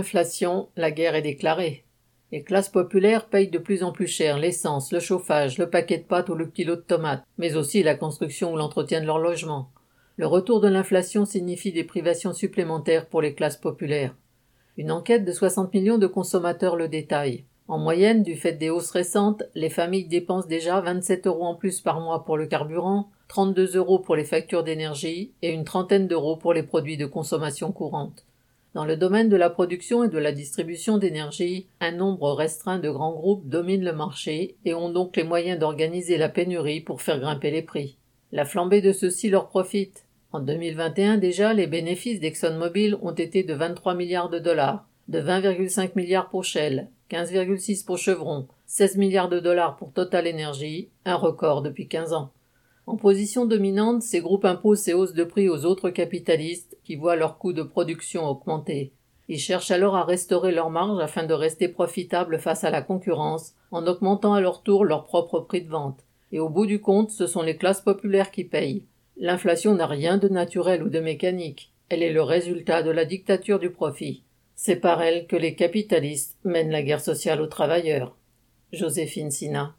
Inflation, la guerre est déclarée. Les classes populaires payent de plus en plus cher l'essence, le chauffage, le paquet de pâtes ou le kilo de tomates, mais aussi la construction ou l'entretien de leur logement. Le retour de l'inflation signifie des privations supplémentaires pour les classes populaires. Une enquête de 60 millions de consommateurs le détaille. En moyenne, du fait des hausses récentes, les familles dépensent déjà 27 euros en plus par mois pour le carburant, 32 euros pour les factures d'énergie et une trentaine d'euros pour les produits de consommation courante. Dans le domaine de la production et de la distribution d'énergie, un nombre restreint de grands groupes dominent le marché et ont donc les moyens d'organiser la pénurie pour faire grimper les prix. La flambée de ceux-ci leur profite. En 2021 déjà, les bénéfices d'ExxonMobil ont été de 23 milliards de dollars, de 20,5 milliards pour Shell, 15,6 pour Chevron, 16 milliards de dollars pour Total Energy, un record depuis 15 ans. En position dominante, ces groupes imposent ces hausses de prix aux autres capitalistes qui voient leurs coûts de production augmenter. Ils cherchent alors à restaurer leurs marges afin de rester profitables face à la concurrence, en augmentant à leur tour leur propre prix de vente. Et au bout du compte, ce sont les classes populaires qui payent. L'inflation n'a rien de naturel ou de mécanique. Elle est le résultat de la dictature du profit. C'est par elle que les capitalistes mènent la guerre sociale aux travailleurs. Joséphine Sina.